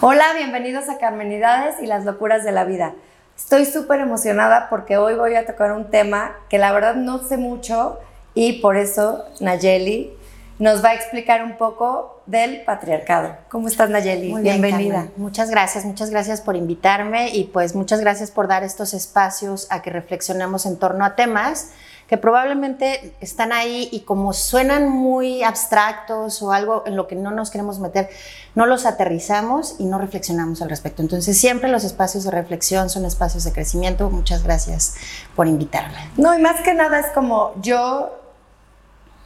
Hola, bienvenidos a Carmenidades y las locuras de la vida. Estoy súper emocionada porque hoy voy a tocar un tema que la verdad no sé mucho y por eso Nayeli nos va a explicar un poco del patriarcado. ¿Cómo estás Nayeli? Muy Bienvenida. Bien, muchas gracias, muchas gracias por invitarme y pues muchas gracias por dar estos espacios a que reflexionemos en torno a temas que probablemente están ahí y como suenan muy abstractos o algo en lo que no nos queremos meter, no los aterrizamos y no reflexionamos al respecto. Entonces siempre los espacios de reflexión son espacios de crecimiento. Muchas gracias por invitarme. No, y más que nada es como yo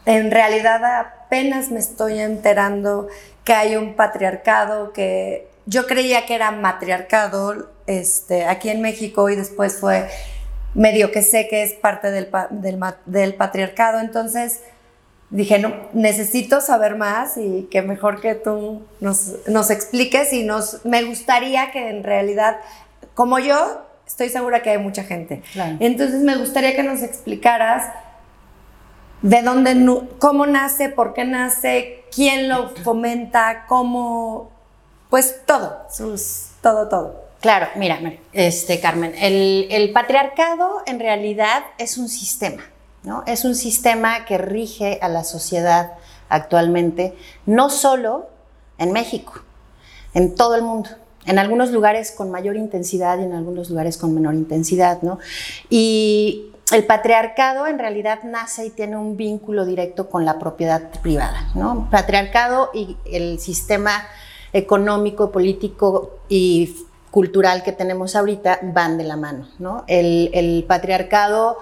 en realidad apenas me estoy enterando que hay un patriarcado que yo creía que era matriarcado este, aquí en México y después fue medio que sé que es parte del, del, patriarcado, entonces dije, no, necesito saber más y que mejor que tú nos, nos expliques y nos, me gustaría que en realidad, como yo, estoy segura que hay mucha gente. Entonces me gustaría que nos explicaras de dónde, cómo nace, por qué nace, quién lo fomenta, cómo, pues todo, sus, todo, todo. Claro, mira, este, Carmen, el, patriarcado en realidad es un sistema, ¿no? Es un sistema que rige a la sociedad actualmente, no solo en México, en todo el mundo. En algunos lugares con mayor intensidad y en algunos lugares con menor intensidad, ¿no? Y el patriarcado en realidad nace y tiene un vínculo directo con la propiedad privada, ¿no? Patriarcado y el sistema económico, político y cultural que tenemos ahorita van de la mano, ¿no? El, patriarcado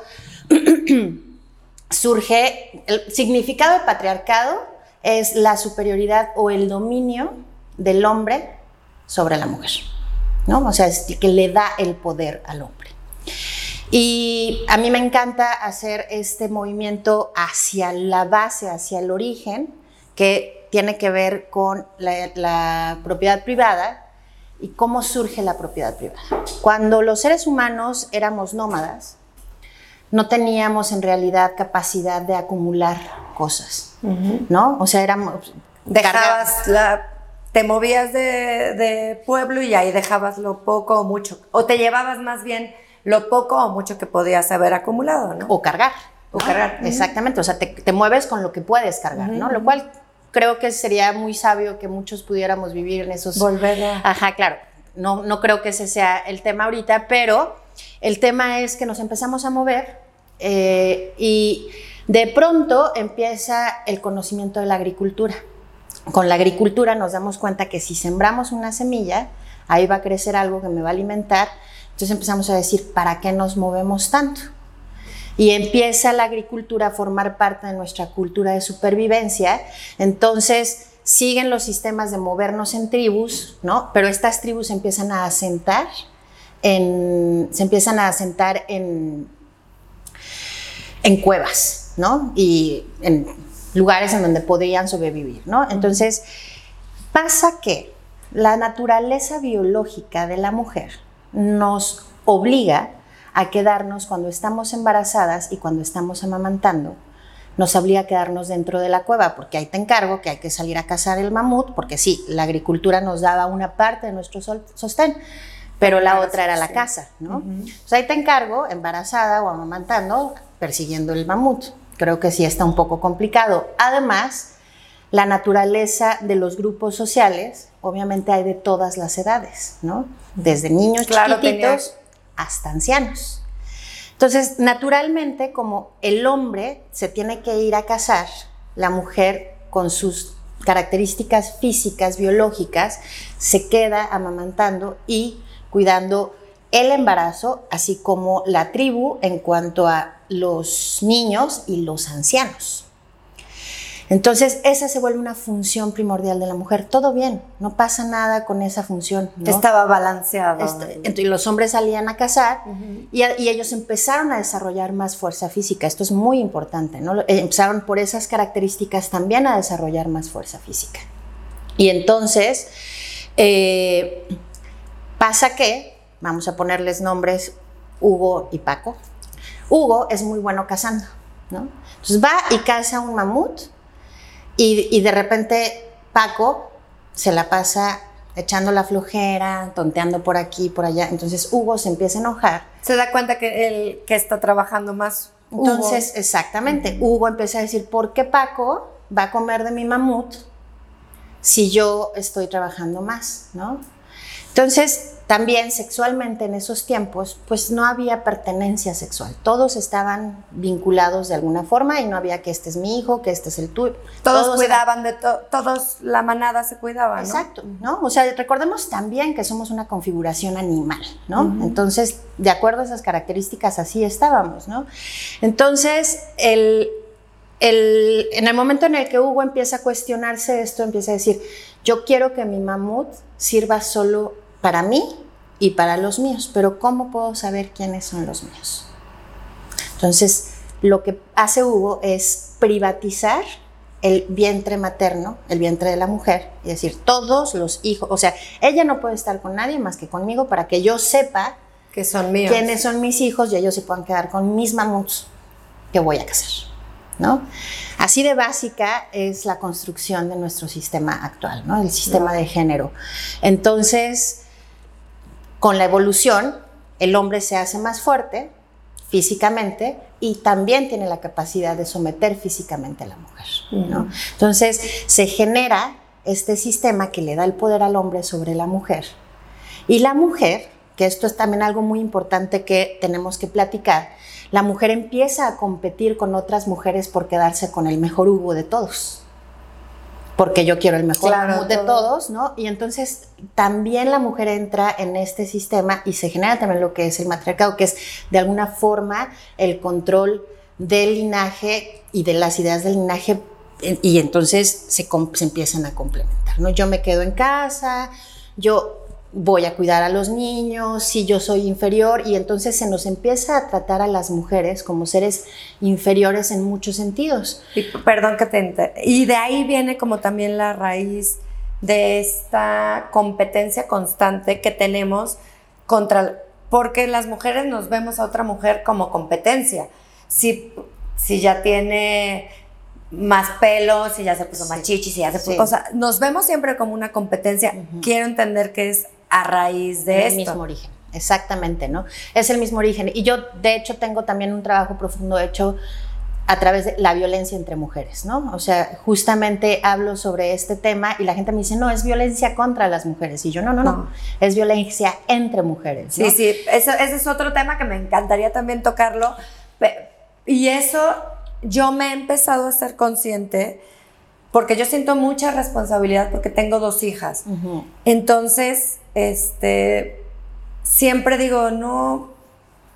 surge, el significado de patriarcado es la superioridad o el dominio del hombre sobre la mujer, ¿no? O sea, es que le da el poder al hombre. Y a mí me encanta hacer este movimiento hacia la base, hacia el origen, que tiene que ver con la propiedad privada, y cómo surge la propiedad privada. Cuando los seres humanos éramos nómadas, no teníamos en realidad capacidad de acumular cosas, ¿no? O sea, éramos... Dejabas la... Te movías de, pueblo y ahí dejabas lo poco o mucho. O te llevabas más bien lo poco o mucho que podías haber acumulado, ¿no? O cargar. O cargar. Exactamente. O sea, te, mueves con lo que puedes cargar, ¿no? Lo cual creo que sería muy sabio que muchos pudiéramos vivir en esos... Volver a... Ajá, claro. No, no creo que ese sea el tema ahorita, pero el tema es que nos empezamos a mover eh, y de pronto empieza el conocimiento de la agricultura. Con la agricultura nos damos cuenta que si sembramos una semilla, ahí va a crecer algo que me va a alimentar. Entonces empezamos a decir, ¿para qué nos movemos tanto? Y empieza la agricultura a formar parte de nuestra cultura de supervivencia. Entonces siguen los sistemas de movernos en tribus, ¿no? Pero estas tribus empiezan a asentar en, se empiezan a asentar en, en cuevas, ¿no? Y en lugares en donde podían sobrevivir, ¿no? Entonces, pasa que la naturaleza biológica de la mujer nos obliga a quedarnos cuando estamos embarazadas y cuando estamos amamantando. Nos obliga a quedarnos dentro de la cueva, porque ahí te encargo que hay que salir a cazar el mamut, porque sí, la agricultura nos daba una parte de nuestro sostén, pero la otra era la casa, ¿no? ahí te encargo, embarazada o amamantando, persiguiendo el mamut. Creo que sí está un poco complicado. Además, la naturaleza de los grupos sociales, obviamente hay de todas las edades, ¿no? Desde niños chiquititos hasta ancianos. Entonces, naturalmente, como el hombre se tiene que ir a casar, la mujer con sus características físicas, biológicas, se queda amamantando y cuidando el embarazo, así como la tribu en cuanto a los niños y los ancianos. Entonces, esa se vuelve una función primordial de la mujer. Todo bien, no pasa nada con esa función. Estaba balanceado. Este, entonces, los hombres salían a cazar y, ellos empezaron a desarrollar más fuerza física. Esto es muy importante, ¿no? Empezaron por esas características también a desarrollar más fuerza física. Y entonces, eh, pasa que, vamos a ponerles nombres, Hugo y Paco. Hugo es muy bueno cazando, ¿no? Entonces va y caza un mamut Y, y de repente Paco se la pasa echando la flojera, tonteando por aquí, por allá. Entonces Hugo se empieza a enojar. Se da cuenta que él que está trabajando más. Entonces, exactamente, Hugo empieza a decir, ¿por qué Paco va a comer de mi mamut si yo estoy trabajando más? ¿no? Entonces, también sexualmente en esos tiempos, pues no había pertenencia sexual. Todos estaban vinculados de alguna forma y no había que este es mi hijo, que este es el tuyo. Todos, cuidaban de todo, todos, la manada se cuidaba, ¿no? Exacto, ¿no? O sea, recordemos también que somos una configuración animal, ¿no? Entonces, de acuerdo a esas características, así estábamos, ¿no? Entonces, el, el, en el momento en el que Hugo empieza a cuestionarse esto, empieza a decir, yo quiero que mi mamut sirva solo para mí y para los míos, pero ¿cómo puedo saber quiénes son los míos? Entonces, lo que hace Hugo es privatizar el vientre materno, el vientre de la mujer, y decir, todos los hijos, o sea, ella no puede estar con nadie más que conmigo para que yo sepa que son míos. quiénes son mis hijos y ellos se puedan quedar con mis mamuts que voy a casar, ¿no? Así de básica es la construcción de nuestro sistema actual, ¿no? El sistema de género. Entonces, con la evolución, el hombre se hace más fuerte físicamente y también tiene la capacidad de someter físicamente a la mujer. ¿no? Entonces se genera este sistema que le da el poder al hombre sobre la mujer. Y la mujer, que esto es también algo muy importante que tenemos que platicar, la mujer empieza a competir con otras mujeres por quedarse con el mejor Hugo de todos porque yo quiero el mejor Claro, de todo. todos, ¿no? Y entonces también la mujer entra en este sistema y se genera también lo que es el matriarcado, que es de alguna forma el control del linaje y de las ideas del linaje eh, y entonces se empiezan a complementar, ¿no? Yo me quedo en casa, yo voy a cuidar a los niños, si yo soy inferior y entonces se nos empieza a tratar a las mujeres como seres inferiores en muchos sentidos. Y, perdón que te inter- Y de ahí viene como también la raíz de esta competencia constante que tenemos contra, porque las mujeres nos vemos a otra mujer como competencia. Si, si ya tiene más pelo, si ya se puso más Sí. chichi, si ya se puso, Sí. o sea, nos vemos siempre como una competencia. Quiero entender que es a raíz de el esto. mismo origen, exactamente, ¿no? Es el mismo origen. Y yo, de hecho, tengo también un trabajo profundo hecho a través de la violencia entre mujeres, ¿no? O sea, justamente hablo sobre este tema y la gente me dice, no, es violencia contra las mujeres. Y yo, no, no, no, No. es violencia entre mujeres. Sí, ¿no? sí, eso- ese es otro tema que me encantaría también tocarlo. Y eso yo me he empezado a ser consciente porque yo siento mucha responsabilidad porque tengo dos hijas. Entonces, este, siempre digo, no,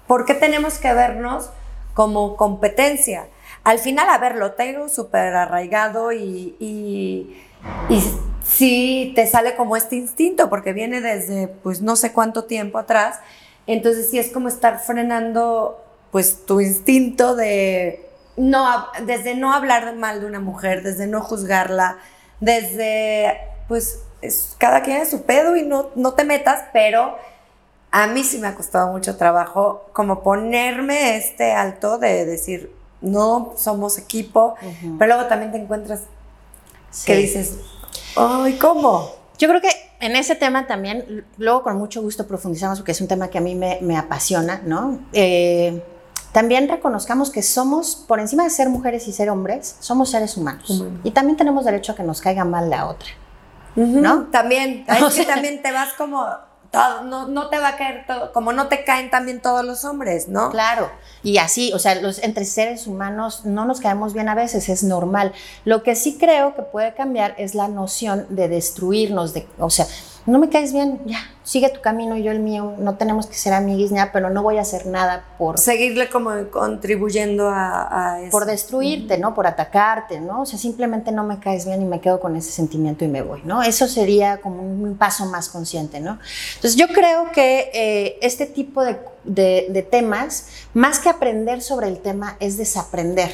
¿por qué tenemos que vernos como competencia? Al final, a ver, lo tengo súper arraigado y, y, sí te sale como este instinto, porque viene desde, pues, no sé cuánto tiempo atrás. Entonces, sí es como estar frenando, pues, tu instinto de no, desde no hablar mal de una mujer, desde no juzgarla, desde, pues, es- cada quien es su pedo y no, no te metas, pero a mí sí me ha costado mucho trabajo como ponerme este alto de decir, no, somos equipo, pero luego también te encuentras que dices, ay, ¿cómo? Yo creo que en ese tema también, luego con mucho gusto profundizamos porque es un tema que a mí me, me apasiona, ¿no? Eh, también reconozcamos que somos, por encima de ser mujeres y ser hombres, somos seres humanos. Humanos. Y también tenemos derecho a que nos caiga mal la otra. ¿No? También, O es que sea- también te vas como, todo, no, no te va a caer todo, como no te caen también todos los hombres, ¿no? Claro, y así, o sea, los, entre seres humanos no nos caemos bien a veces, es normal. Lo que sí creo que puede cambiar es la noción de destruirnos, de, o sea, no me caes bien, ya, sigue tu camino yo el mío, no tenemos que ser amiguis, ya, pero no voy a hacer nada por, Seguirle como contribuyendo a, a eso. por destruirte, ¿no? Por atacarte, ¿no? O sea, simplemente no me caes bien y me quedo con ese sentimiento y me voy, ¿no? Eso sería como un paso más consciente, ¿no? Entonces yo creo que eh, este tipo de, de- de temas, más que aprender sobre el tema, es desaprender,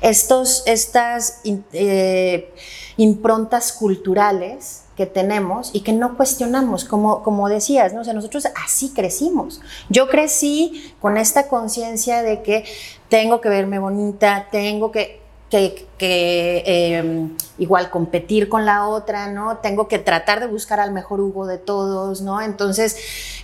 Estos, estas eh, improntas culturales que tenemos y que no cuestionamos, como, como decías, ¿no? O sea, nosotros así crecimos. Yo crecí con esta conciencia de que tengo que verme bonita, tengo que... que, em, igual competir con la otra, ¿no? Tengo que tratar de buscar al mejor Hugo de todos, ¿no? Entonces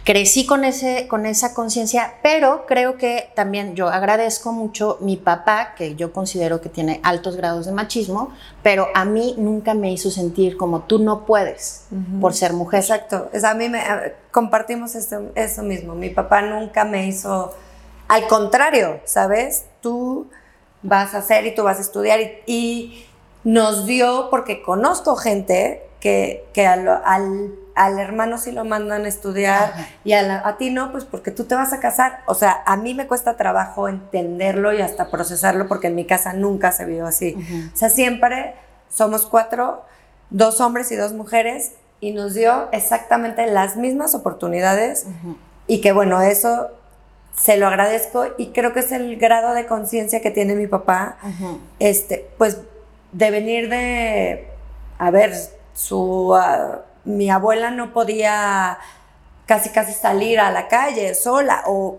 crecí con, ese, con esa conciencia, pero creo que también yo agradezco mucho mi papá, que yo considero que tiene altos grados de machismo, pero a mí nunca me hizo sentir como tú no puedes por ser mujer. Exacto, a mí me, compartimos eso, eso mismo, mi papá nunca me hizo, al contrario, ¿sabes? Tú vas a hacer y tú vas a estudiar y, nos dio, porque conozco gente que, que al, al, hermano sí lo mandan a estudiar y a, a, ti no, pues porque tú te vas a casar. O sea, a mí me cuesta trabajo entenderlo y hasta procesarlo porque en mi casa nunca se vio así. O sea, siempre somos cuatro, dos hombres y dos mujeres y nos dio exactamente las mismas oportunidades y que bueno, eso se lo agradezco y creo que es el grado de conciencia que tiene mi papá, este, pues de venir de, a ver, su, ah, mi abuela no podía casi casi salir a la calle sola, o,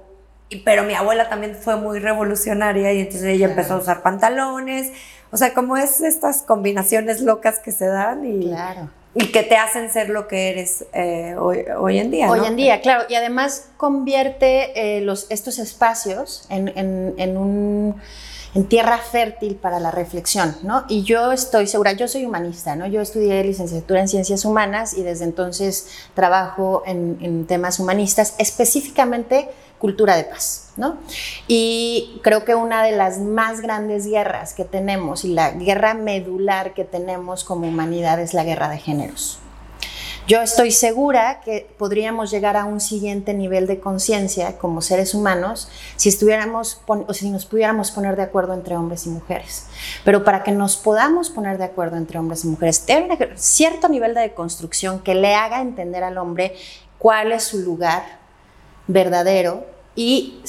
pero mi abuela también fue muy revolucionaria y entonces ella empezó a usar pantalones, o sea, como es estas combinaciones locas que se dan y... Claro y que te hacen ser lo que eres eh, hoy, en día. Hoy en día, claro. Y además convierte eh, los, estos espacios en, en, un, en, tierra fértil para la reflexión, ¿no? Y yo estoy segura, yo soy humanista, ¿no? Yo estudié licenciatura en ciencias humanas y desde entonces trabajo en, en temas humanistas, específicamente cultura de paz, ¿no? Y creo que una de las más grandes guerras que tenemos y la guerra medular que tenemos como humanidad es la guerra de géneros. Yo estoy segura que podríamos llegar a un siguiente nivel de conciencia como seres humanos si estuviéramos o si nos pudiéramos poner de acuerdo entre hombres y mujeres. Pero para que nos podamos poner de acuerdo entre hombres y mujeres, tener cierto nivel de construcción que le haga entender al hombre cuál es su lugar verdadero y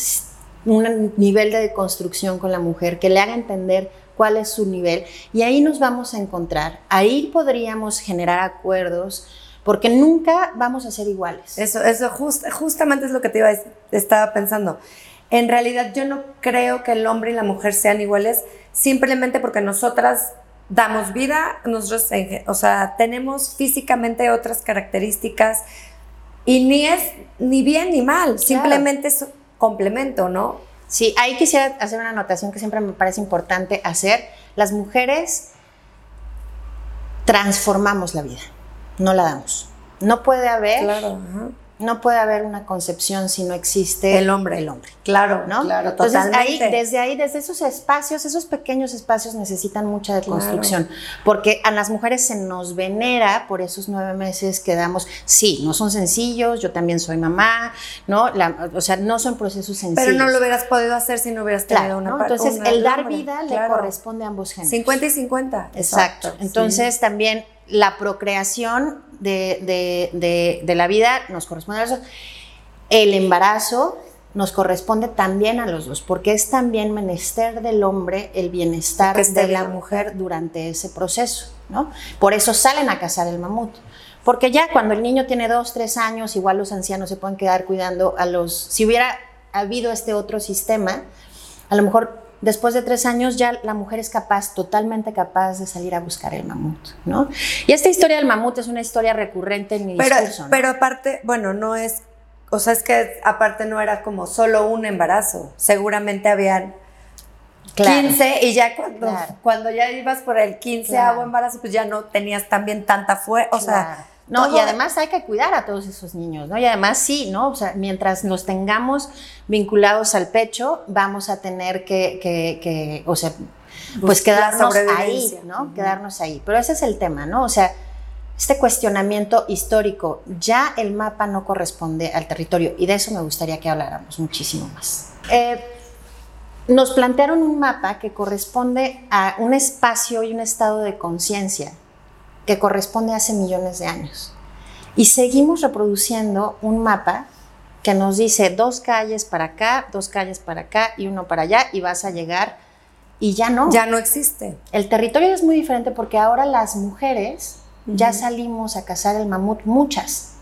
un nivel de construcción con la mujer que le haga entender cuál es su nivel y ahí nos vamos a encontrar, ahí podríamos generar acuerdos porque nunca vamos a ser iguales. Eso, eso justamente es lo que te iba estaba pensando. En realidad yo no creo que el hombre y la mujer sean iguales simplemente porque nosotras damos vida, nosotros, o sea, tenemos físicamente otras características, y ni es ni bien ni mal, simplemente es complemento, ¿no? Sí, ahí quisiera hacer una anotación que siempre me parece importante hacer. Las mujeres transformamos la vida, no la damos. No puede haber claro, no puede haber una concepción si no existe el hombre. El hombre. Claro, ¿no? Claro, Entonces ahí, desde ahí, desde esos espacios, esos pequeños espacios necesitan mucha deconstrucción, porque a las mujeres se nos venera por esos nueve meses que damos. Sí, no son sencillos, yo también soy mamá, ¿no? o sea, no son procesos sencillos. Pero no lo hubieras podido hacer si no hubieras tenido una ¿no? Entonces, el dar vida le corresponde a ambos géneros. 50 y 50. Exacto. Entonces, también la procreación de, la vida nos corresponde a los dos. El embarazo nos corresponde también a los dos, porque es también menester del hombre el bienestar de la mujer durante ese proceso, ¿no? Por eso salen a cazar el mamut. Porque ya cuando el niño tiene dos, tres años, igual los ancianos se pueden quedar cuidando a los... Si hubiera habido este otro sistema, a lo mejor después de tres años ya la mujer es capaz, totalmente capaz de salir a buscar el mamut, ¿no? Y esta historia del mamut es una historia recurrente en mi pero, discurso. Pero aparte, bueno, no es, o sea, es que aparte no era como solo un embarazo, seguramente habían 15 y ya cuando, cuando ya ibas por el 15 claro. embarazo, pues ya no tenías también tanta fuerza, o sea no, y además hay que cuidar a todos esos niños, ¿no? Y además sí, ¿no? O sea, mientras los tengamos vinculados al pecho, vamos a tener que, que, o sea, pues quedarnos ahí, ¿no? Quedarnos ahí. Pero ese es el tema, ¿no? O sea, este cuestionamiento histórico, ya el mapa no corresponde al territorio y de eso me gustaría que habláramos muchísimo más. Eh, nos plantearon un mapa que corresponde a un espacio y un estado de conciencia que corresponde a hace millones de años. Y seguimos reproduciendo un mapa que nos dice dos calles para acá, dos calles para acá y uno para allá y vas a llegar y ya no. Ya no existe. El territorio es muy diferente porque ahora las mujeres ya salimos a cazar el mamut, muchas.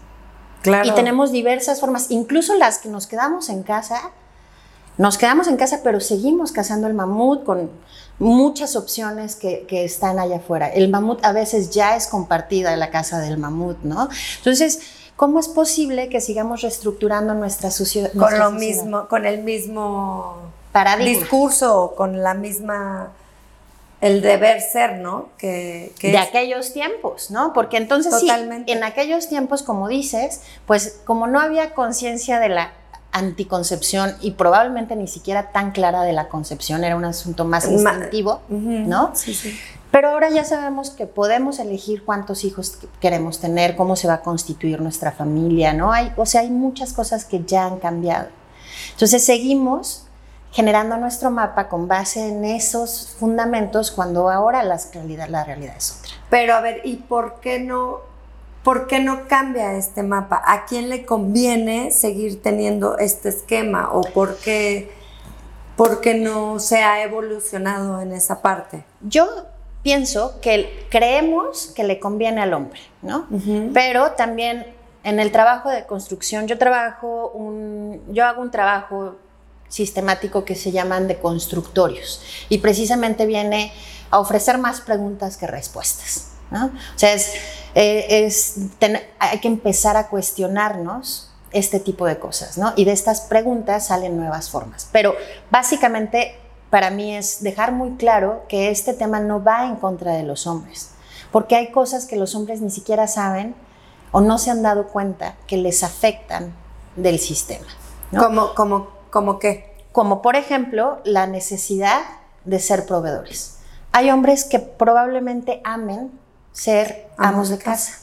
Claro. Y tenemos diversas formas, incluso las que nos quedamos en casa, Nos quedamos en casa, pero seguimos cazando el mamut con muchas opciones que, que, están allá afuera. El mamut a veces ya es compartida la casa del mamut, ¿no? Entonces, ¿cómo es posible que sigamos reestructurando nuestra, sociedad? Con lo mismo, con el mismo Paradigma. discurso, con la misma el deber ser, ¿no? Que, de aquellos tiempos, ¿no? Porque entonces Totalmente. sí, en aquellos tiempos, como dices, pues como no había conciencia de la anticoncepción y probablemente ni siquiera tan clara de la concepción, era un asunto más instintivo, ¿no? Sí, sí. Pero ahora ya sabemos que podemos elegir cuántos hijos queremos tener, cómo se va a constituir nuestra familia, ¿no? Hay, o sea, hay muchas cosas que ya han cambiado. Entonces seguimos generando nuestro mapa con base en esos fundamentos cuando ahora la realidad, la realidad es otra. Pero a ver, ¿y por qué no, por qué no cambia este mapa? ¿A quién le conviene seguir teniendo este esquema o por qué, por qué no se ha evolucionado en esa parte? Yo pienso que creemos que le conviene al hombre, ¿no? Pero también en el trabajo de construcción, yo trabajo un, yo hago un trabajo sistemático que se llaman de constructorios y precisamente viene a ofrecer más preguntas que respuestas. ¿no? O sea, es, eh, hay que empezar a cuestionarnos este tipo de cosas, ¿no? Y de estas preguntas salen nuevas formas. Pero básicamente para mí es dejar muy claro que este tema no va en contra de los hombres, porque hay cosas que los hombres ni siquiera saben o no se han dado cuenta que les afectan del sistema. Como, como ¿Cómo qué? Como por ejemplo la necesidad de ser proveedores. Hay hombres que probablemente amen ser amos de casa.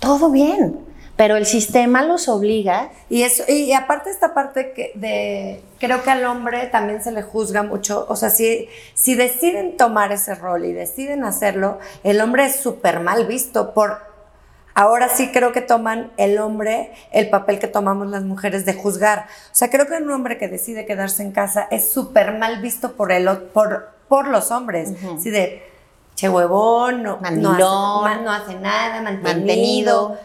Todo bien, pero el sistema los obliga. Y eso y aparte esta parte que de creo que al hombre también se le juzga mucho, o sea, si si deciden tomar ese rol y deciden hacerlo, el hombre es súper mal visto por Ahora sí creo que toman el hombre el papel que tomamos las mujeres de juzgar. O sea, creo que un hombre que decide quedarse en casa es súper mal visto por, el, por, por los hombres. Así de, che huevón, no, no, hace, no hace nada, mantenido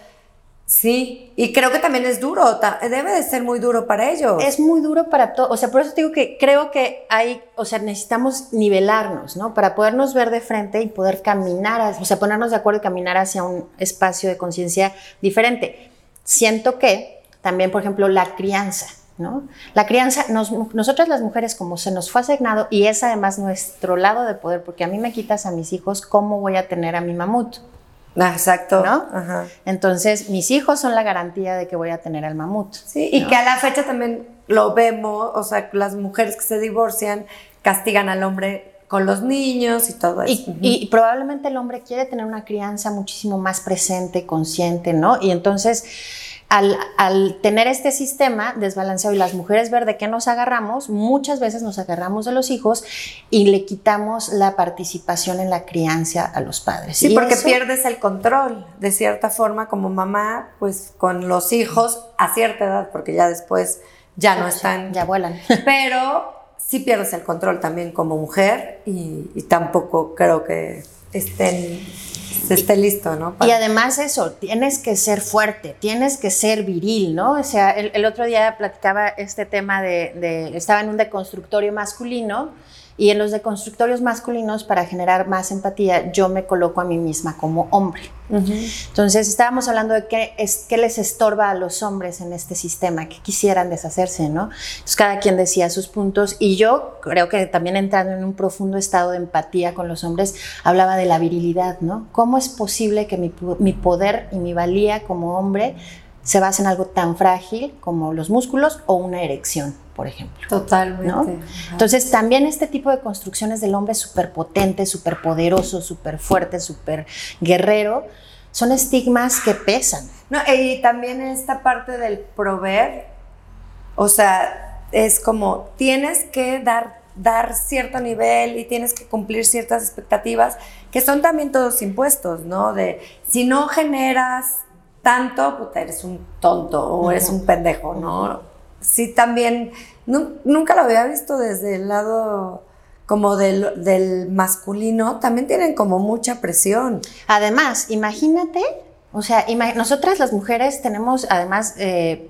Sí, y creo que también es duro, debe de ser muy duro para ellos. Es muy duro para todos, o sea, por eso digo que creo que hay, o sea, necesitamos nivelarnos, ¿no? Para podernos ver de frente y poder caminar, o sea, ponernos de acuerdo y caminar hacia un espacio de conciencia diferente. Siento que también, por ejemplo, la crianza, ¿no? La crianza, nosotras las mujeres, como se nos fue asignado, y es además nuestro lado de poder, porque a mí me quitas a mis hijos, ¿cómo voy a tener a mi mamut? Ah, exacto. ¿No? Entonces, mis hijos son la garantía de que voy a tener al mamut. Sí, y que a la fecha también lo vemos, o sea, las mujeres que se divorcian castigan al hombre con los niños y todo eso. Y, y, probablemente el hombre quiere tener una crianza muchísimo más presente, consciente, ¿no? Y entonces al, tener este sistema desbalanceado y las mujeres ver de qué nos agarramos, muchas veces nos agarramos de los hijos y le quitamos la participación en la crianza a los padres. Sí, porque pierdes el control, de cierta forma, como mamá, pues con los hijos a cierta edad, porque ya después ya no están. Ya vuelan. Pero sí pierdes el control también como mujer y tampoco creo que estén esté listo, ¿no? Y además eso, tienes que ser fuerte, tienes que ser viril, ¿no? O sea, el, otro día platicaba este tema de, de, estaba en un deconstructorio masculino y en los deconstructorios masculinos, para generar más empatía, yo me coloco a mí misma como hombre. Entonces, estábamos hablando de qué, es, qué les estorba a los hombres en este sistema, que quisieran deshacerse, ¿no? Entonces, cada quien decía sus puntos y yo creo que también entrando en un profundo estado de empatía con los hombres, hablaba de la virilidad, ¿no? ¿Cómo es posible que mi, mi poder y mi valía como hombre se base en algo tan frágil como los músculos o una erección? por ejemplo. Totalmente. Entonces, también este tipo de construcciones del hombre súper potente, súper poderoso, súper fuerte, súper guerrero, son estigmas que pesan. No, y también esta parte del proveer, o sea, es como tienes que dar, dar cierto nivel y tienes que cumplir ciertas expectativas, que son también todos impuestos, ¿no? De si no generas tanto, puta, eres un tonto o eres un pendejo, ¿no? sí también, nunca lo había visto desde el lado como del, masculino, también tienen como mucha presión. Además, imagínate, o sea, nosotras las mujeres tenemos además... Eh,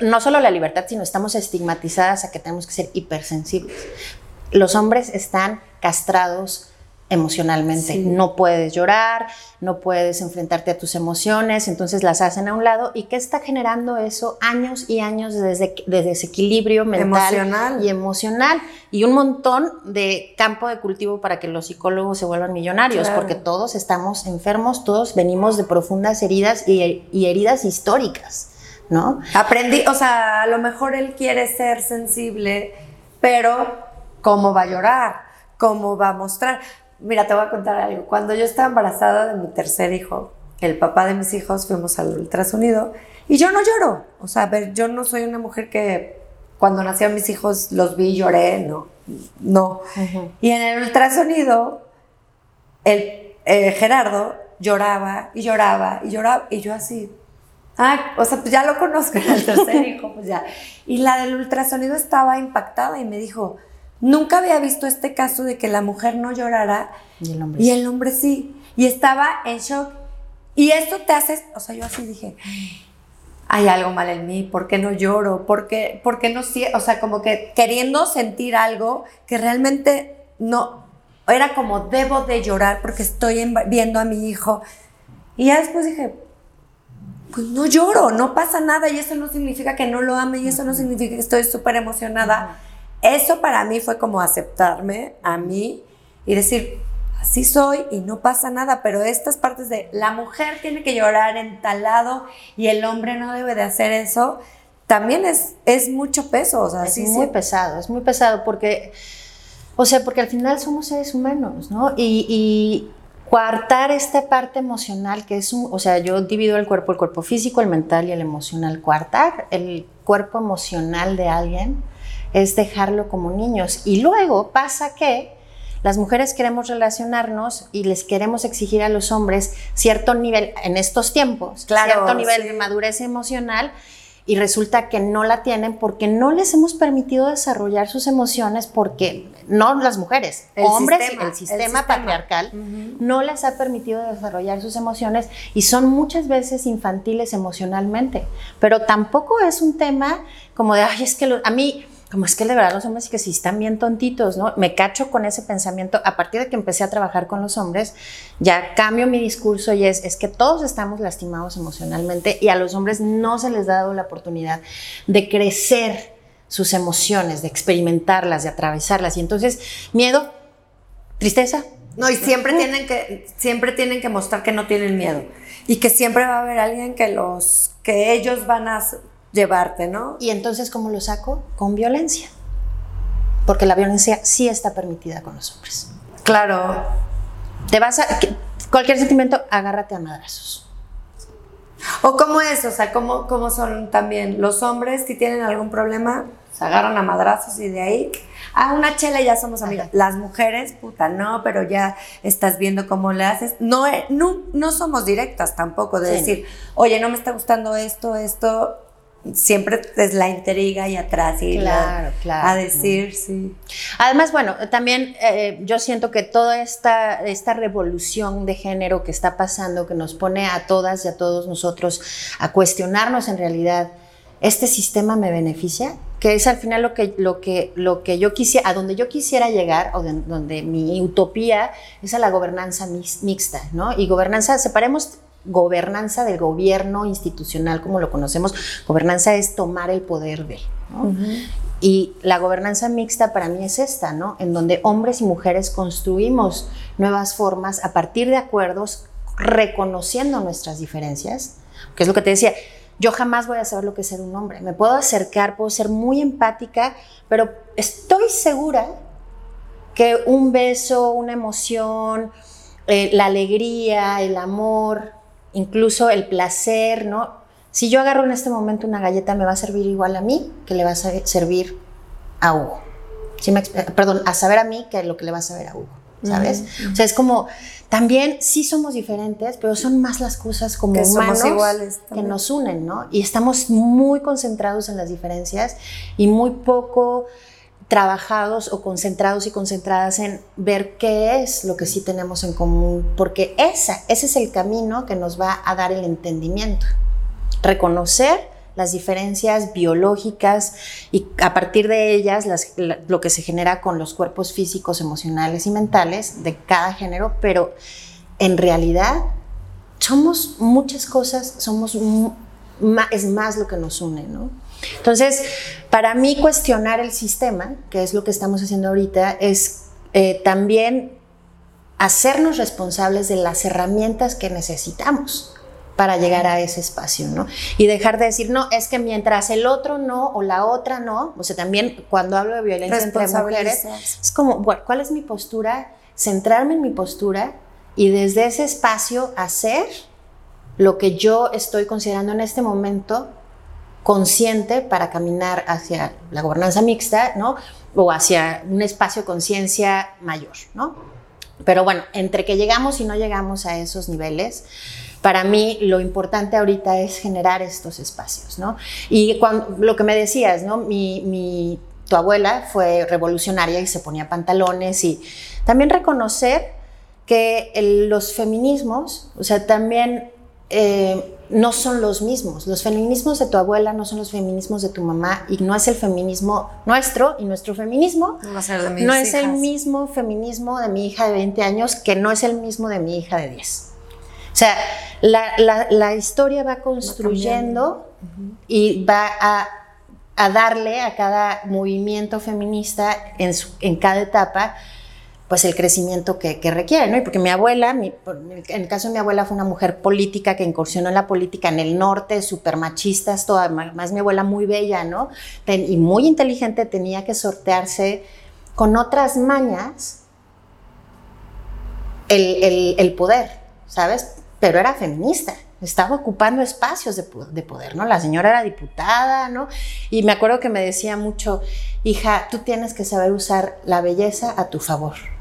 no solo la libertad, sino estamos estigmatizadas a que tenemos que ser hipersensibles. Los hombres están castrados emocionalmente. No puedes llorar, no puedes enfrentarte a tus emociones, entonces las hacen a un lado. ¿Y qué está generando eso? Años y años de, desequilibrio mental y emocional. Y un montón de campo de cultivo para que los psicólogos se vuelvan millonarios, porque todos estamos enfermos, todos venimos de profundas heridas y, y heridas históricas. ¿No? Aprendí, o sea, a lo mejor él quiere ser sensible, pero ¿cómo va a llorar? ¿Cómo va a mostrar? Mira, te voy a contar algo. Cuando yo estaba embarazada de mi tercer hijo, el papá de mis hijos, fuimos al ultrasonido y yo no lloro. O sea, a ver, yo no soy una mujer que cuando nacieron mis hijos los vi y lloré, no. No. Y en el ultrasonido, el eh, Gerardo lloraba y lloraba y lloraba y yo así. Ah, o sea, pues ya lo conozco, el tercer hijo, pues ya. Y la del ultrasonido estaba impactada y me dijo, Nunca había visto este caso de que la mujer no llorara y el hombre, y el hombre sí. Y estaba en shock. Y esto te hace, o sea, yo así dije, hay algo mal en mí, ¿por qué no lloro? ¿Por qué, por qué no, o sea, como que queriendo sentir algo que realmente no, era como debo de llorar porque estoy viendo a mi hijo. Y ya después dije, pues no lloro, no pasa nada y eso no significa que no lo ame y eso no significa que estoy súper emocionada. Eso para mí fue como aceptarme a mí y decir, así soy y no pasa nada, pero estas partes de la mujer tiene que llorar en tal lado y el hombre no debe de hacer eso, también es, es mucho peso. O sea, es muy pesado, es muy pesado porque, o sea, porque al final somos seres humanos, ¿no? Y, y coartar esta parte emocional que es un, o sea, yo divido el cuerpo, el cuerpo físico, el mental y el emocional. Coartar el cuerpo emocional de alguien es dejarlo como niños. Y luego pasa que las mujeres queremos relacionarnos y les queremos exigir a los hombres cierto nivel, en estos tiempos, cierto nivel de madurez emocional y resulta que no la tienen porque no les hemos permitido desarrollar sus emociones porque no las mujeres, hombres, el sistema patriarcal no les ha permitido desarrollar sus emociones y son muchas veces infantiles emocionalmente, pero tampoco es un tema como de, ay, es que a mí como es que de verdad los hombres que sí están bien tontitos, ¿no? Me cacho con ese pensamiento. A partir de que empecé a trabajar con los hombres, ya cambio mi discurso y es, es que todos estamos lastimados emocionalmente y a los hombres no se les ha dado la oportunidad de crecer sus emociones, de experimentarlas, de atravesarlas. Y entonces, miedo, tristeza. No, y siempre tienen que, siempre tienen que mostrar que no tienen miedo. Y que siempre va a haber alguien que los, que ellos van a llevarte, ¿no? Y entonces, ¿cómo lo saco? Con violencia. Porque la violencia sí está permitida con los hombres. Claro. Te vas a. Cualquier sentimiento, agárrate a madrazos. ¿O cómo es? O sea, ¿cómo, cómo son también los hombres si tienen algún problema? Se agarran a madrazos y de ahí a una chela ya somos amigas. Las mujeres, puta, no, pero ya estás viendo cómo le haces. No, eh, no, no somos directas tampoco de decir, oye, no me está gustando esto, esto, siempre es la intriga y atrás y claro, claro. a decir, sí. Además, bueno, también eh, yo siento que toda esta, esta revolución de género que está pasando, que nos pone a todas y a todos nosotros a cuestionarnos en realidad, ¿este sistema me beneficia? Que es al final lo que, lo que, lo que yo quisiera, a donde yo quisiera llegar, o donde mi utopía es a la gobernanza mixta, ¿no? Y gobernanza, separemos gobernanza del gobierno institucional como lo conocemos. Gobernanza es tomar el poder de. Y la gobernanza mixta para mí es esta, ¿no? En donde hombres y mujeres construimos nuevas formas a partir de acuerdos, reconociendo nuestras diferencias, que es lo que te decía. Yo jamás voy a saber lo que es ser un hombre. Me puedo acercar, puedo ser muy empática, pero estoy segura que un beso, una emoción, eh, la alegría, el amor, incluso el placer, ¿no? Si yo agarro en este momento una galleta, me va a servir igual a mí que le va a servir a Hugo. perdón, a saber a mí que lo que le va a saber a Hugo, ¿sabes? O sea, es como, también sí somos diferentes, pero son más las cosas como que humanos iguales que nos unen, ¿no? Y estamos muy concentrados en las diferencias y muy poco trabajados o concentrados y concentradas en ver qué es lo que sí tenemos en común, porque esa, ese es el camino que nos va a dar el entendimiento. Reconocer las diferencias biológicas y a partir de ellas lo que se genera con los cuerpos físicos, emocionales y mentales de cada género, pero en realidad somos muchas cosas, somos es más lo que nos une, ¿no? Entonces, para mí cuestionar el sistema, que es lo que estamos haciendo ahorita, es eh, también hacernos responsables de las herramientas que necesitamos para llegar a ese espacio, ¿no? Y dejar de decir, no, es que mientras el otro no o la otra no, o sea, también cuando hablo de violencia entre mujeres, es como, bueno, ¿cuál es mi postura? Centrarme en mi postura y desde ese espacio hacer lo que yo estoy considerando en este momento consciente para caminar hacia la gobernanza mixta, ¿no? O hacia un espacio conciencia mayor, ¿no? Pero bueno, entre que llegamos y no llegamos a esos niveles, para mí lo importante ahorita es generar estos espacios, ¿no? Y lo que me decías, ¿no? Mi, tu abuela fue revolucionaria y se ponía pantalones y también reconocer que los feminismos, o sea, también eh, no son los mismos. Los feminismos de tu abuela no son los feminismos de tu mamá y no es el feminismo nuestro y nuestro feminismo no, es el mismo feminismo de mi hija de 20 años que no es el mismo de mi hija de 10. O sea, la, historia va construyendo y va a, darle a cada movimiento feminista en, en cada etapa pues el crecimiento que, requiere, ¿no? Y porque mi abuela, en el caso de mi abuela fue una mujer política que incursionó en la política en el norte, súper machistas, toda, más mi abuela muy bella, ¿no? y muy inteligente, tenía que sortearse con otras mañas el, poder, ¿sabes? Pero era feminista estaba ocupando espacios de, de, poder, ¿no? La señora era diputada, ¿no? Y me acuerdo que me decía mucho, hija, tú tienes que saber usar la belleza a tu favor.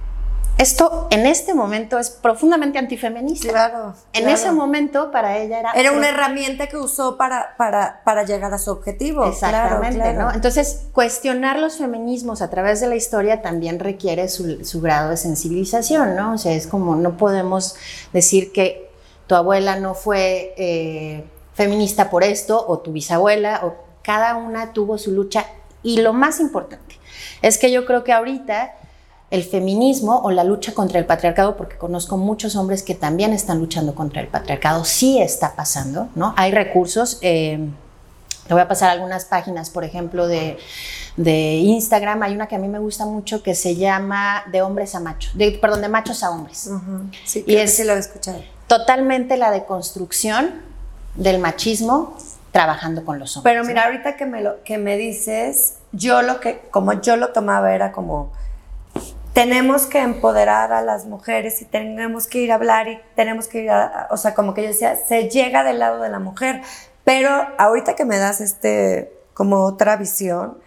Esto en este momento es profundamente antifeminista. Claro. En ese momento para ella era... Era una herramienta que usó para, para, para llegar a su objetivo. Exactamente, ¿no? Entonces, cuestionar los feminismos a través de la historia también requiere su, su, grado de sensibilización, ¿no? O sea, es como no podemos decir que tu abuela no fue eh, feminista por esto, o tu bisabuela, o cada una tuvo su lucha. Y lo más importante es que yo creo que ahorita el feminismo o la lucha contra el patriarcado, porque conozco muchos hombres que también están luchando contra el patriarcado, sí está pasando, ¿no? Hay recursos. Eh, te voy a pasar algunas páginas, por ejemplo, de, Instagram. Hay una que a mí me gusta mucho que se llama De hombres a machos, de, perdón, de machos a hombres. Sí, y es, sí lo he escuchado. Totalmente la deconstrucción del machismo trabajando con los hombres. Pero mira, ahorita que me, lo, que me dices, yo lo que, como yo lo tomaba era como tenemos que empoderar a las mujeres y tenemos que ir a hablar y tenemos que ir a, o sea, como que yo decía, se llega del lado de la mujer, pero ahorita que me das este, como otra visión,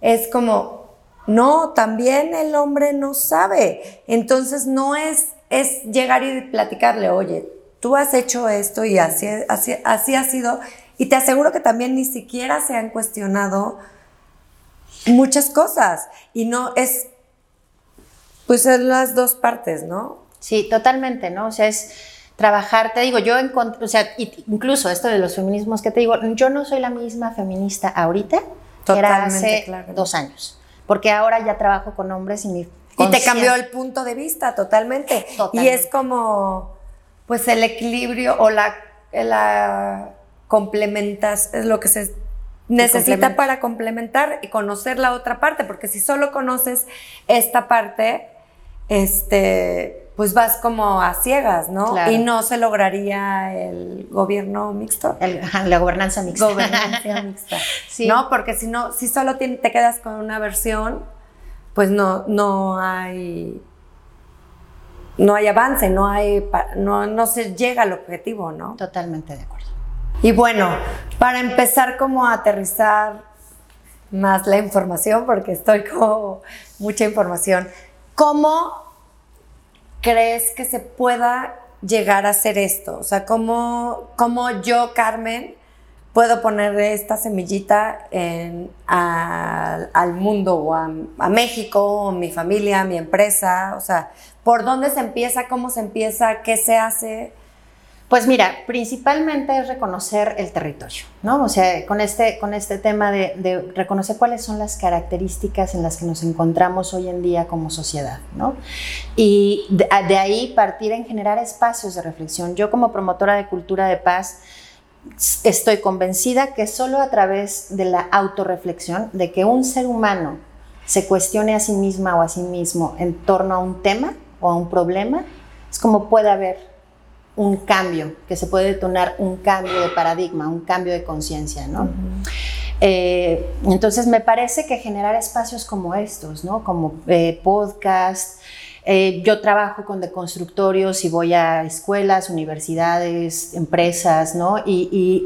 es como, no, también el hombre no sabe, entonces no es, es llegar y platicarle, oye, tú has hecho esto y así, así, así ha sido, y te aseguro que también ni siquiera se han cuestionado muchas cosas, y no es pues son las dos partes, ¿no? Sí, totalmente, ¿no? O sea, es trabajar, te digo, yo encontré, o sea, incluso esto de los feminismos que te digo, yo no soy la misma feminista ahorita que era hace dos años, porque ahora ya trabajo con hombres y mi... Y te cambió el punto de vista totalmente. Y es como, pues el equilibrio o la, la complementas, es lo que se necesita para complementar y conocer la otra parte, porque si solo conoces esta parte, este, pues vas como a ciegas, ¿no? Y no se lograría el gobierno mixto. la gobernanza mixta. Gobernanza mixta. sí. ¿No? Porque si no, si solo te, quedas con una versión, pues no, no hay no hay avance, no hay no, no se llega al objetivo, ¿no? Totalmente de acuerdo. Y bueno, para empezar como a aterrizar más la información, porque estoy como mucha información. ¿Cómo crees que se pueda llegar a hacer esto? O sea, ¿cómo, cómo yo, Carmen, puedo poner esta semillita en, al mundo o a, a, México, mi familia, mi empresa? O sea, ¿por dónde se empieza? ¿Cómo se empieza? ¿Qué se hace? Pues mira, principalmente es reconocer el territorio, ¿no? O sea, con este, con este tema de, reconocer cuáles son las características en las que nos encontramos hoy en día como sociedad, ¿no? Y de, ahí partir en generar espacios de reflexión. Yo como promotora de cultura de paz, estoy convencida que solo a través de la autorreflexión, de que un ser humano se cuestione a sí misma o a sí mismo en torno a un tema o a un problema, es como puede haber un cambio, que se puede detonar un cambio de paradigma, un cambio de conciencia, ¿no? Eh, entonces me parece que generar espacios como estos, ¿no? Como eh, podcast, eh, yo trabajo con deconstructorios y voy a escuelas, universidades, empresas, ¿no? Y,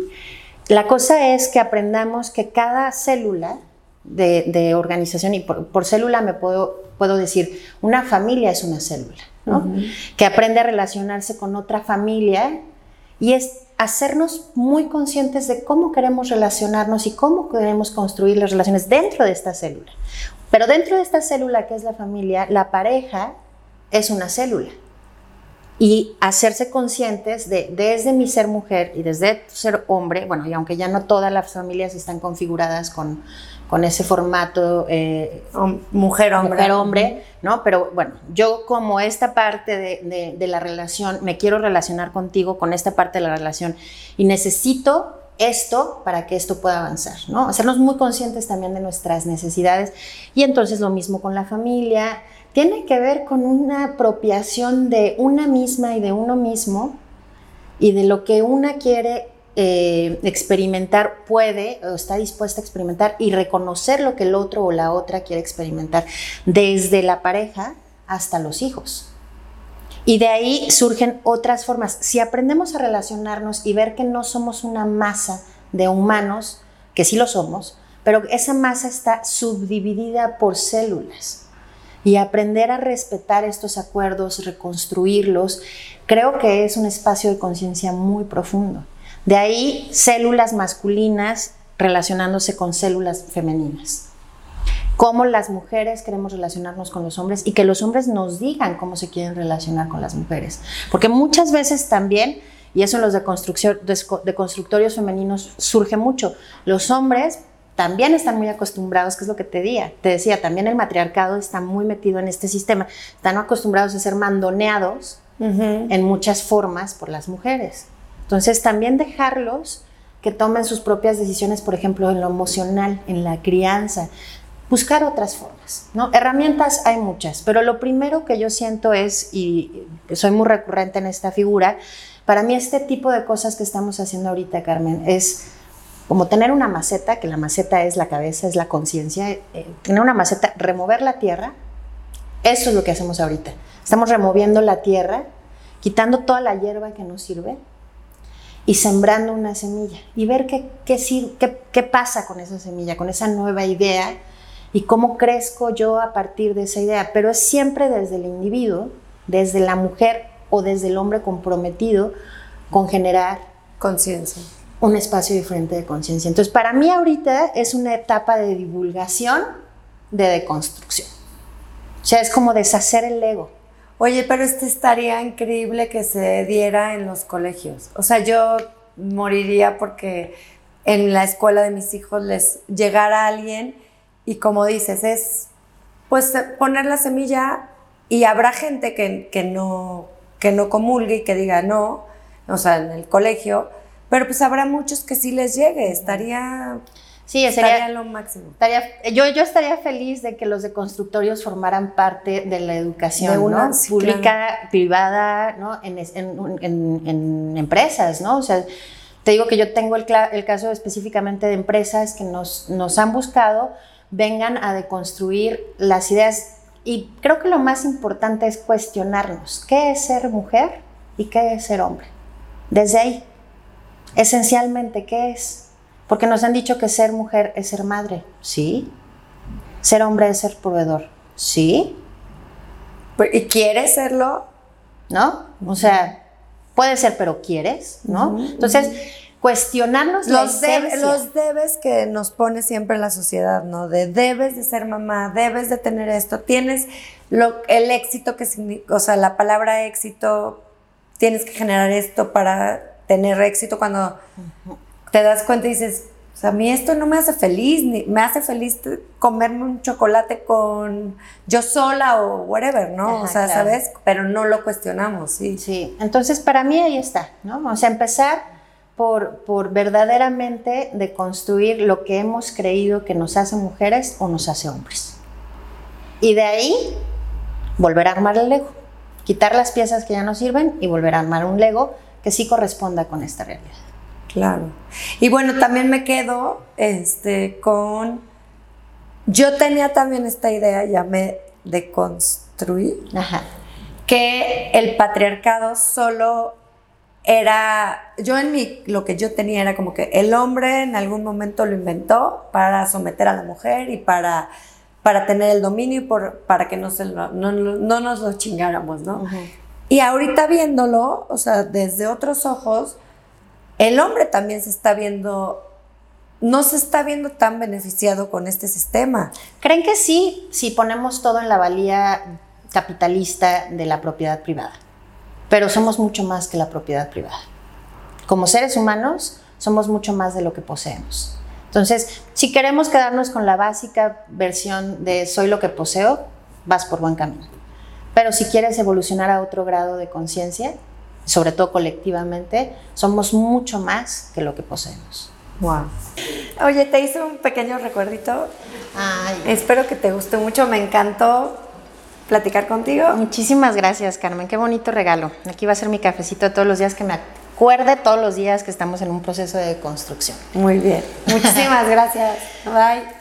la cosa es que aprendamos que cada célula de, organización, y por, célula me puedo, puedo decir, una familia es una célula que aprende a relacionarse con otra familia y es hacernos muy conscientes de cómo queremos relacionarnos y cómo queremos construir las relaciones dentro de esta célula. Pero dentro de esta célula que es la familia, la pareja es una célula. Y hacerse conscientes de desde mi ser mujer y desde ser hombre, bueno, y aunque ya no todas las familias están configuradas con con ese formato eh, mujer-hombre. Mujer-hombre, ¿no? Pero bueno, yo como esta parte de, de, la relación, me quiero relacionar contigo con esta parte de la relación y necesito esto para que esto pueda avanzar, ¿no? Hacernos muy conscientes también de nuestras necesidades y entonces lo mismo con la familia, tiene que ver con una apropiación de una misma y de uno mismo y de lo que una quiere eh, experimentar puede o está dispuesta a experimentar y reconocer lo que el otro o la otra quiere experimentar, desde la pareja hasta los hijos. Y de ahí surgen otras formas. Si aprendemos a relacionarnos y ver que no somos una masa de humanos, que sí lo somos, pero esa masa está subdividida por células. Y aprender a respetar estos acuerdos, reconstruirlos, creo que es un espacio de conciencia muy profundo. De ahí células masculinas relacionándose con células femeninas. Cómo las mujeres queremos relacionarnos con los hombres y que los hombres nos digan cómo se quieren relacionar con las mujeres. Porque muchas veces también, y eso en los de, de constructorios femeninos surge mucho, los hombres también están muy acostumbrados, que es lo que te decía, te decía, también el matriarcado está muy metido en este sistema, están acostumbrados a ser mandoneados en muchas formas por las mujeres. Entonces, también dejarlos que tomen sus propias decisiones, por ejemplo, en lo emocional, en la crianza, buscar otras formas, ¿no? Herramientas hay muchas, pero lo primero que yo siento es, y soy muy recurrente en esta figura, para mí este tipo de cosas que estamos haciendo ahorita, Carmen, es como tener una maceta, que la maceta es la cabeza, es la conciencia, eh, tener una maceta, remover la tierra, eso es lo que hacemos ahorita. Estamos removiendo la tierra, quitando toda la hierba que nos sirve, y sembrando una semilla y ver qué, qué, qué, pasa con esa semilla, con esa nueva idea y cómo crezco yo a partir de esa idea. Pero es siempre desde el individuo, desde la mujer o desde el hombre comprometido con generar conciencia. Un espacio diferente de conciencia. Entonces, para mí ahorita es una etapa de divulgación, de deconstrucción. O sea, es como deshacer el ego. Oye, pero este estaría increíble que se diera en los colegios. O sea, yo moriría porque en la escuela de mis hijos les llegara alguien y como dices, es pues poner la semilla y habrá gente que, que, no, que no comulgue y que diga no, o sea, en el colegio, pero pues habrá muchos que sí les llegue, estaría Sí, sería lo máximo. yo, yo estaría feliz de que los de constructorios formaran parte de la educación ¿no? pública, privada, ¿no? En, en, empresas, ¿no? O sea, te digo que yo tengo el, el caso específicamente de empresas que nos, nos han buscado, vengan a deconstruir las ideas y creo que lo más importante es cuestionarnos qué es ser mujer y qué es ser hombre. Desde ahí, esencialmente, ¿qué es? Porque nos han dicho que ser mujer es ser madre, sí. Ser hombre es ser proveedor, sí. ¿Y quieres serlo? ¿No? O sea, puede ser, pero quieres, ¿no? Entonces, cuestionarnos los, los debes que nos pone siempre la sociedad, ¿no? De debes de ser mamá, debes de tener esto, tienes lo, el éxito que significa, o sea, la palabra éxito tienes que generar esto para tener éxito, cuando te das cuenta y dices, o sea, a mí esto no me hace feliz, ni me hace feliz comerme un chocolate con yo sola o whatever, ¿no? o sea, ¿sabes? Pero no lo cuestionamos, sí. Sí, entonces para mí ahí está, ¿no? O sea, empezar por, por verdaderamente deconstruir lo que hemos creído que nos hace mujeres o nos hace hombres. Y de ahí volver a armar el Lego, quitar las piezas que ya no sirven y volver a armar un Lego que sí corresponda con esta realidad. Claro. Y bueno, también me quedo este, con... Yo tenía también esta idea, ya me deconstruí, Ajá. que el patriarcado solo era, yo en mi, lo que yo tenía era como que el hombre en algún momento lo inventó para someter a la mujer y para, para tener el dominio y por, para que no, se no, nos lo chingáramos, ¿no? Y ahorita viéndolo, o sea, desde otros ojos, el hombre también se está viendo, no se está viendo tan beneficiado con este sistema. ¿Creen que sí, si ponemos todo en la valía capitalista de la propiedad privada? Pero somos mucho más que la propiedad privada. Como seres humanos, somos mucho más de lo que poseemos. Entonces, si queremos quedarnos con la básica versión de soy lo que poseo, vas por buen camino. Pero si quieres evolucionar a otro grado de conciencia, sobre todo colectivamente, somos mucho más que lo que poseemos. Wow. Oye, te hice un pequeño recuerdito. Espero que te guste mucho. Me encantó platicar contigo. Muchísimas gracias, Carmen. Qué bonito regalo. Aquí va a ser mi cafecito todos los días que me acuerde todos los días que estamos en un proceso de construcción. Muy bien. Muchísimas gracias. Bye.